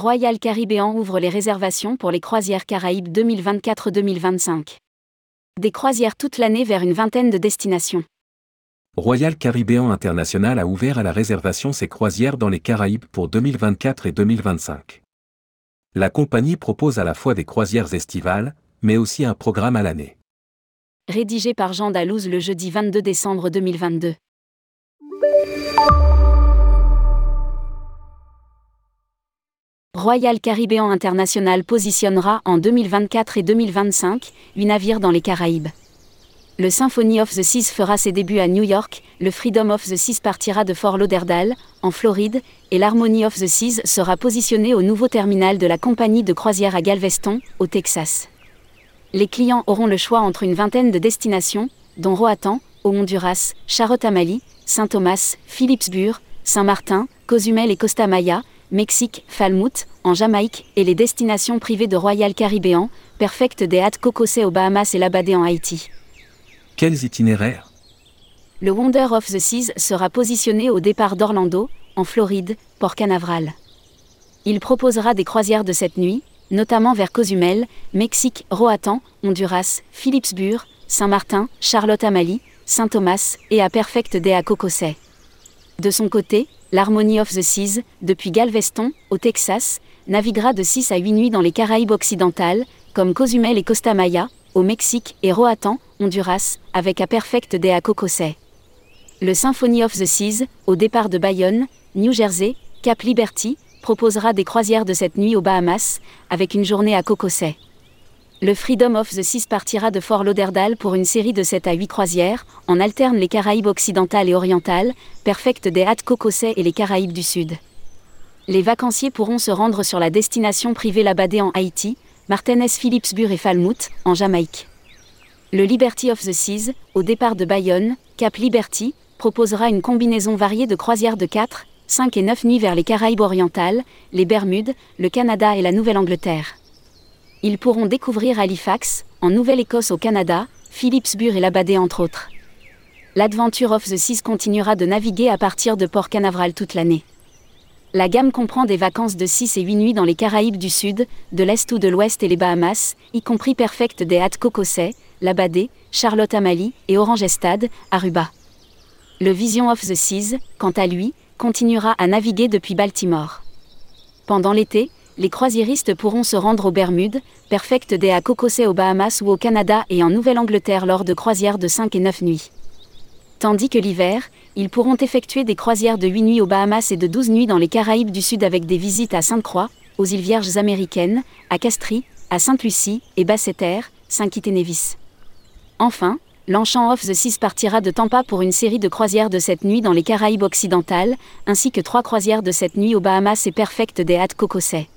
Royal Caribbean ouvre les réservations pour les croisières Caraïbes 2024-2025. Des croisières toute l'année vers une vingtaine de destinations. Royal Caribbean International a ouvert à la réservation ses croisières dans les Caraïbes pour 2024 et 2025. La compagnie propose à la fois des croisières estivales, mais aussi un programme à l'année. Rédigé par Jean Dalouse le jeudi 22 décembre 2022. Royal Caribbean International positionnera en 2024 et 2025 huit navires dans les Caraïbes. Le Symphony of the Seas fera ses débuts à New York, le Freedom of the Seas partira de Fort Lauderdale, en Floride, et l'Harmony of the Seas sera positionné au nouveau terminal de la compagnie de croisière à Galveston, au Texas. Les clients auront le choix entre une vingtaine de destinations, dont Roatan, au Honduras, Charlotte-Amalie, Saint-Thomas, Philipsburg, Saint-Martin, Cozumel et Costa Maya, Mexique, Falmouth, en Jamaïque, et les destinations privées de Royal Caribbean, Perfect des Hâtes aux Bahamas et Labadé en Haïti. Quels itinéraires? Le Wonder of the Seas sera positionné au départ d'Orlando, en Floride, Port Canaveral. Il proposera des croisières de cette nuit, notamment vers Cozumel, Mexique, Roatan, Honduras, Philipsburg, Saint-Martin, Charlotte-Amalie, Saint-Thomas et à Perfect des à Cocosais. De son côté, l'Harmony of the Seas, depuis Galveston, au Texas, naviguera de 6 à 8 nuits dans les Caraïbes occidentales, comme Cozumel et Costa Maya, au Mexique et Roatan, Honduras, avec à Perfect des à Cocosais. Le Symphony of the Seas, au départ de Bayonne, New Jersey, Cap Liberty, proposera des croisières de cette nuit aux Bahamas, avec une journée à Cocosais. Le Freedom of the Seas partira de Fort Lauderdale pour une série de 7 à 8 croisières, en alterne les Caraïbes occidentales et orientales, Perfect des Hâtes Cocosais et les Caraïbes du Sud. Les vacanciers pourront se rendre sur la destination privée Labadé en Haïti, Martinez Philipsburg et Falmouth, en Jamaïque. Le Liberty of the Seas, au départ de Bayonne, Cap Liberty, proposera une combinaison variée de croisières de 4, 5 et 9 nuits vers les Caraïbes orientales, les Bermudes, le Canada et la Nouvelle-Angleterre. Ils pourront découvrir Halifax, en Nouvelle-Écosse au Canada, Philipsburg et Labadé entre autres. L'Adventure of the Seas continuera de naviguer à partir de Port Canaveral toute l'année. La gamme comprend des vacances de 6 et 8 nuits dans les Caraïbes du Sud, de l'Est ou de l'Ouest et les Bahamas, y compris Perfect des Hâtes Cocosais, Labadé, Charlotte Amalie et Orange Estade, Aruba. Le Vision of the Seas, quant à lui, continuera à naviguer depuis Baltimore. Pendant l'été, les croisiéristes pourront se rendre aux Bermudes, Perfect des à Cocosais aux Bahamas ou au Canada et en Nouvelle-Angleterre lors de croisières de 5 et 9 nuits. Tandis que l'hiver, ils pourront effectuer des croisières de 8 nuits aux Bahamas et de 12 nuits dans les Caraïbes du Sud avec des visites à Sainte-Croix, aux îles Vierges américaines, à Castries, à Sainte-Lucie et Basseterre, Saint-Kitts-et-Nevis. Enfin, l'Enchant of the Seas partira de Tampa pour une série de croisières de cette nuit dans les Caraïbes occidentales, ainsi que trois croisières de cette nuit aux Bahamas et Perfect des Hâtes Cocosais.